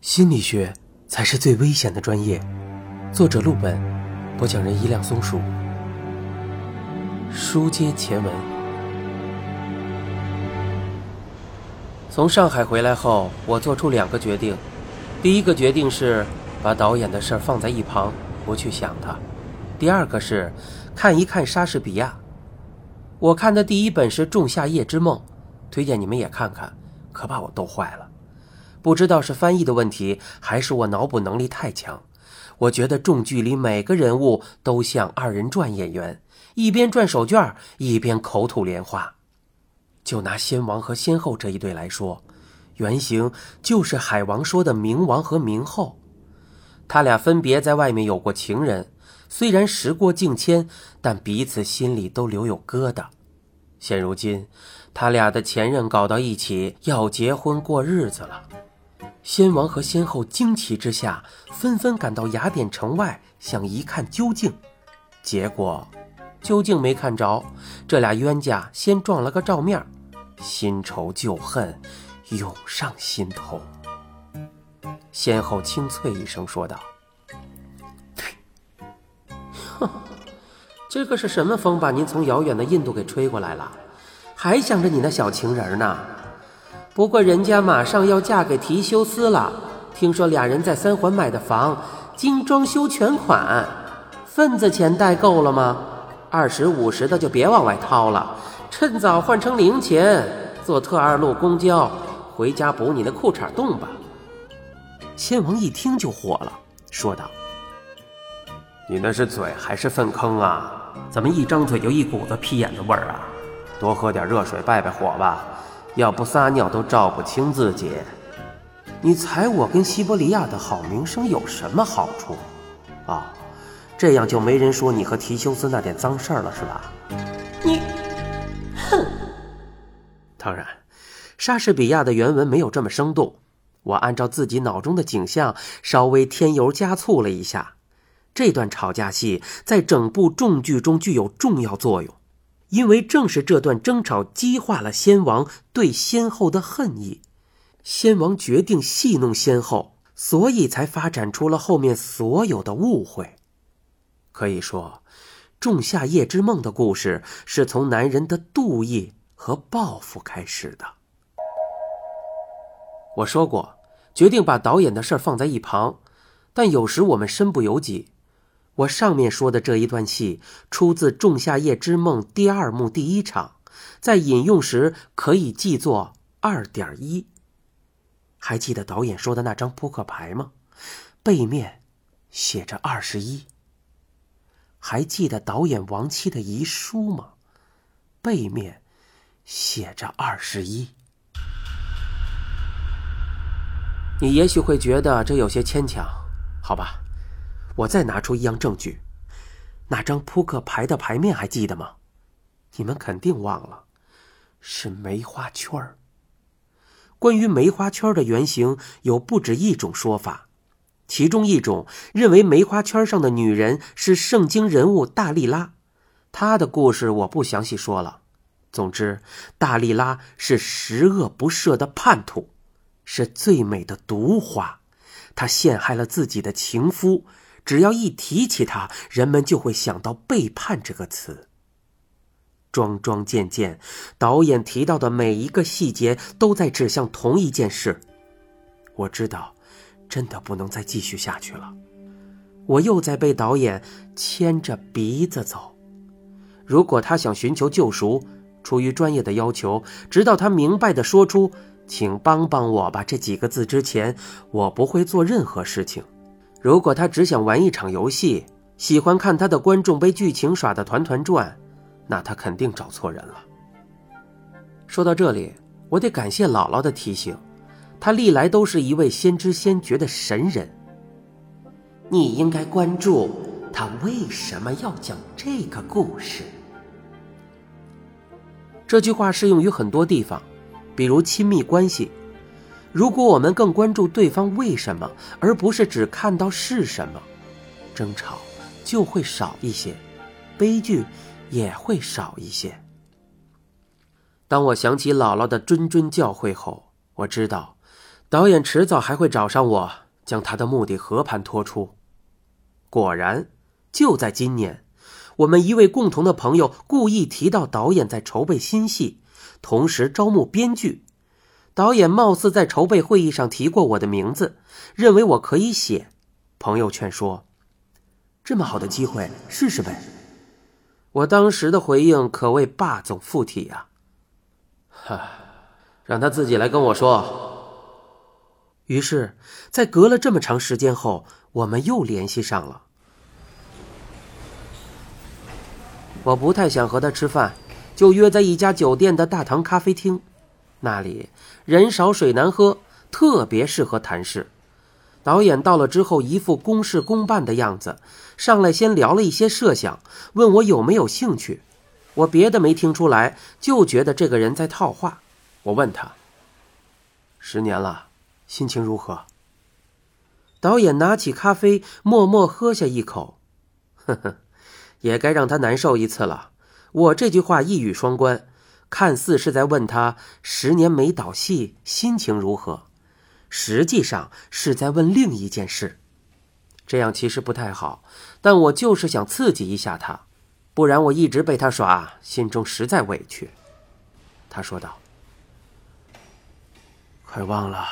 心理学才是最危险的专业。作者：陆本，播讲人：一辆松鼠。书接前文，从上海回来后，我做出两个决定。第一个决定是把导演的事儿放在一旁，不去想他；第二个是看一看莎士比亚。我看的第一本是《仲夏夜之梦》，推荐你们也看看，可把我逗坏了。不知道是翻译的问题，还是我脑补能力太强。我觉得重剧里每个人物都像二人转演员，一边转手绢一边口吐莲花。就拿先王和先后这一对来说，原型就是海王说的明王和明后。他俩分别在外面有过情人，虽然时过境迁，但彼此心里都留有疙瘩。现如今，他俩的前任搞到一起，要结婚过日子了。先王和先后惊奇之下，纷纷赶到雅典城外，想一看究竟。结果，究竟没看着。这俩冤家先撞了个照面，新仇旧恨涌上心头。先后清脆一声说道：“哼，这个是什么风把您从遥远的印度给吹过来了？还想着你那小情人呢？”不过人家马上要嫁给提修斯了，听说俩人在三环买的房，精装修全款，份子钱带够了吗？二十五十的就别往外掏了，趁早换成零钱，坐特二路公交回家补你的裤衩洞吧。先王一听就火了，说道：“你那是嘴还是粪坑啊？怎么一张嘴就一股子屁眼子味儿啊？多喝点热水败败火吧。”要不撒尿都照不清自己，你踩我跟西伯利亚的好名声有什么好处？啊，这样就没人说你和提修斯那点脏事儿了，是吧？你，哼！当然，莎士比亚的原文没有这么生动，我按照自己脑中的景象稍微添油加醋了一下。这段吵架戏在整部重剧中具有重要作用。因为正是这段争吵激化了先王对先后的恨意，先王决定戏弄先后，所以才发展出了后面所有的误会。可以说，《仲夏夜之梦》的故事是从男人的妒意和报复开始的。我说过，决定把导演的事放在一旁，但有时我们身不由己。我上面说的这一段戏出自《仲夏夜之梦》第二幕第一场，在引用时可以记作二点一。还记得导演说的那张扑克牌吗？背面写着二十一。还记得导演亡妻的遗书吗？背面写着二十一。你也许会觉得这有些牵强，好吧？我再拿出一样证据，那张扑克牌的牌面还记得吗？你们肯定忘了，是梅花圈儿。关于梅花圈的原型有不止一种说法，其中一种认为梅花圈上的女人是圣经人物大力拉，她的故事我不详细说了。总之，大力拉是十恶不赦的叛徒，是最美的毒花，她陷害了自己的情夫。只要一提起他，人们就会想到背叛这个词。桩桩件件，导演提到的每一个细节都在指向同一件事。我知道，真的不能再继续下去了。我又在被导演牵着鼻子走。如果他想寻求救赎，出于专业的要求，直到他明白的说出“请帮帮我吧”这几个字之前，我不会做任何事情。如果他只想玩一场游戏，喜欢看他的观众被剧情耍得团团转，那他肯定找错人了。说到这里，我得感谢姥姥的提醒，她历来都是一位先知先觉的神人。你应该关注他为什么要讲这个故事。这句话适用于很多地方，比如亲密关系。如果我们更关注对方为什么，而不是只看到是什么，争吵就会少一些，悲剧也会少一些。当我想起姥姥的谆谆教诲后，我知道，导演迟早还会找上我，将他的目的和盘托出。果然，就在今年，我们一位共同的朋友故意提到导演在筹备新戏，同时招募编剧。导演貌似在筹备会议上提过我的名字，认为我可以写。朋友劝说：“这么好的机会，试试呗。”我当时的回应可谓霸总附体呀！哈，让他自己来跟我说。于是，在隔了这么长时间后，我们又联系上了。我不太想和他吃饭，就约在一家酒店的大堂咖啡厅。那里人少水难喝，特别适合谈事。导演到了之后，一副公事公办的样子，上来先聊了一些设想，问我有没有兴趣。我别的没听出来，就觉得这个人在套话。我问他：“十年了，心情如何？”导演拿起咖啡，默默喝下一口，呵呵，也该让他难受一次了。我这句话一语双关。看似是在问他十年没导戏，心情如何，实际上是在问另一件事。这样其实不太好，但我就是想刺激一下他，不然我一直被他耍，心中实在委屈。他说道：“快忘了，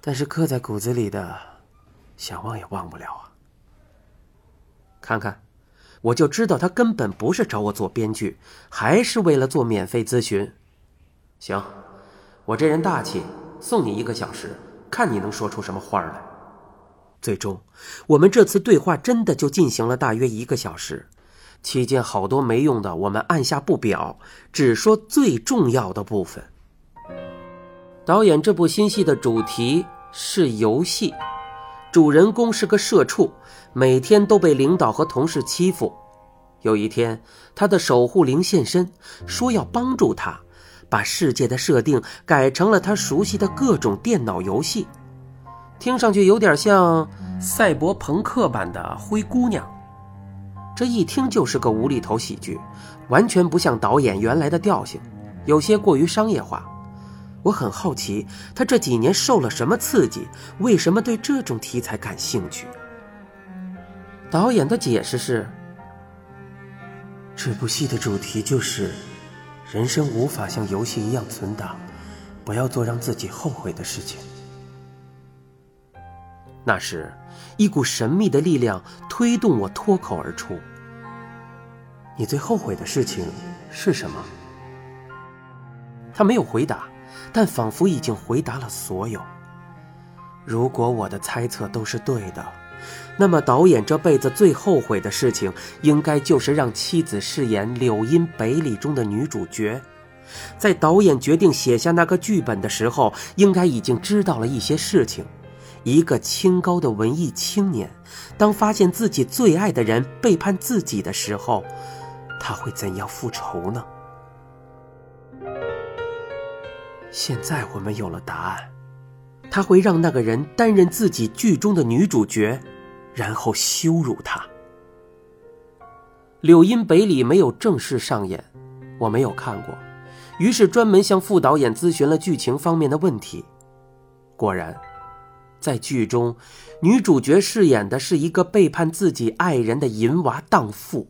但是刻在骨子里的，想忘也忘不了啊。看看。”我就知道他根本不是找我做编剧，还是为了做免费咨询。行，我这人大气，送你一个小时，看你能说出什么话来。最终，我们这次对话真的就进行了大约一个小时，期间好多没用的我们按下不表，只说最重要的部分。导演这部新戏的主题是游戏。主人公是个社畜，每天都被领导和同事欺负。有一天，他的守护灵现身，说要帮助他，把世界的设定改成了他熟悉的各种电脑游戏。听上去有点像赛博朋克版的《灰姑娘》，这一听就是个无厘头喜剧，完全不像导演原来的调性，有些过于商业化。我很好奇，他这几年受了什么刺激？为什么对这种题材感兴趣？导演的解释是：这部戏的主题就是，人生无法像游戏一样存档，不要做让自己后悔的事情。那时，一股神秘的力量推动我脱口而出：“你最后悔的事情是什么？”他没有回答。但仿佛已经回答了所有。如果我的猜测都是对的，那么导演这辈子最后悔的事情，应该就是让妻子饰演《柳荫北里》中的女主角。在导演决定写下那个剧本的时候，应该已经知道了一些事情。一个清高的文艺青年，当发现自己最爱的人背叛自己的时候，他会怎样复仇呢？现在我们有了答案，他会让那个人担任自己剧中的女主角，然后羞辱她。柳荫北里没有正式上演，我没有看过，于是专门向副导演咨询了剧情方面的问题。果然，在剧中，女主角饰演的是一个背叛自己爱人的淫娃荡妇。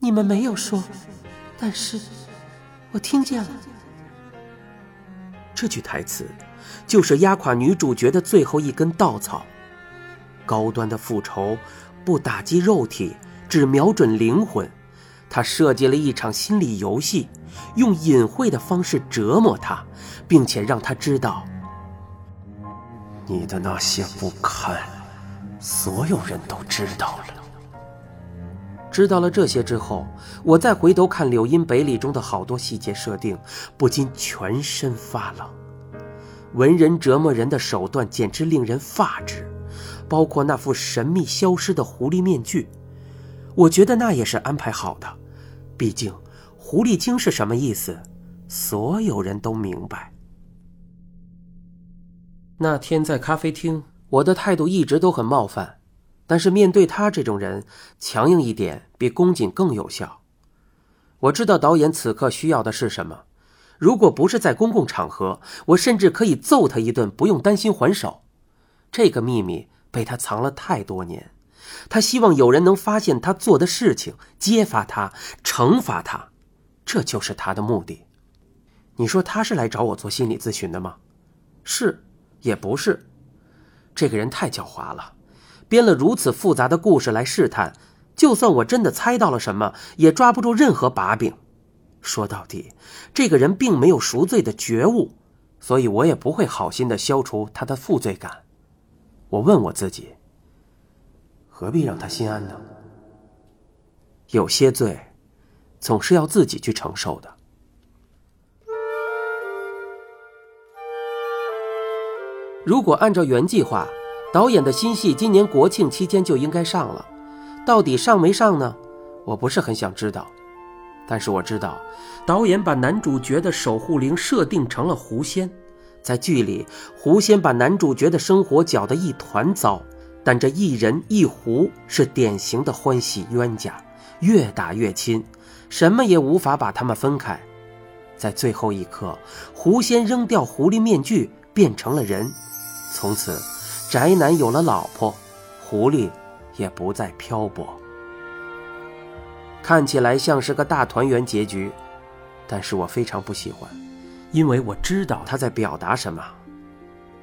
你们没有说，但是我听见了。这句台词，就是压垮女主角的最后一根稻草。高端的复仇，不打击肉体，只瞄准灵魂。他设计了一场心理游戏，用隐晦的方式折磨他，并且让他知道，你的那些不堪，所有人都知道了。知道了这些之后，我再回头看《柳荫北里》中的好多细节设定，不禁全身发冷。文人折磨人的手段简直令人发指，包括那副神秘消失的狐狸面具，我觉得那也是安排好的。毕竟，狐狸精是什么意思，所有人都明白。那天在咖啡厅，我的态度一直都很冒犯。但是面对他这种人，强硬一点比恭谨更有效。我知道导演此刻需要的是什么，如果不是在公共场合，我甚至可以揍他一顿，不用担心还手。这个秘密被他藏了太多年，他希望有人能发现他做的事情，揭发他，惩罚他，这就是他的目的。你说他是来找我做心理咨询的吗？是，也不是。这个人太狡猾了，编了如此复杂的故事来试探。就算我真的猜到了什么，也抓不住任何把柄。说到底，这个人并没有赎罪的觉悟，所以我也不会好心的消除他的负罪感。我问我自己：何必让他心安呢？有些罪，总是要自己去承受的。如果按照原计划，导演的新戏今年国庆期间就应该上了，到底上没上呢？我不是很想知道。但是我知道，导演把男主角的守护灵设定成了狐仙，在剧里，狐仙把男主角的生活搅得一团糟。但这一人一狐是典型的欢喜冤家，越打越亲，什么也无法把他们分开。在最后一刻，狐仙扔掉狐狸面具，变成了人，从此，宅男有了老婆，狐狸也不再漂泊。看起来像是个大团圆结局，但是我非常不喜欢，因为我知道他在表达什么。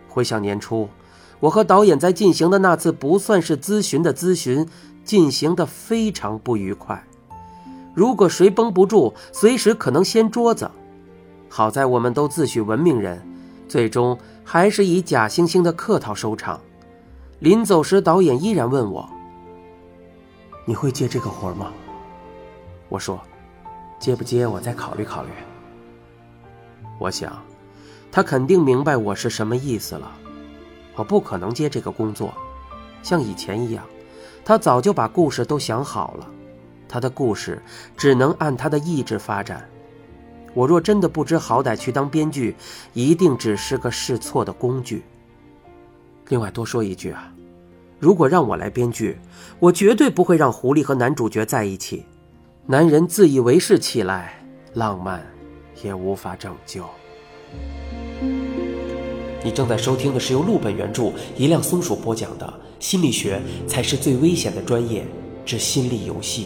回想年初，我和导演在进行的那次不算是咨询的咨询，进行的非常不愉快。如果谁绷不住，随时可能掀桌子。好在我们都自诩文明人，最终还是以假惺惺的客套收场。临走时，导演依然问我：“你会接这个活吗？”我说：“接不接，我再考虑考虑。”我想，他肯定明白我是什么意思了。我不可能接这个工作，像以前一样，他早就把故事都想好了，他的故事只能按他的意志发展。我若真的不知好歹去当编剧，一定只是个试错的工具。另外多说一句啊，如果让我来编剧，我绝对不会让狐狸和男主角在一起。男人自以为是起来，浪漫也无法拯救。你正在收听的是由陆本原著、一辆松鼠播讲的《心理学才是最危险的专业之心理游戏》。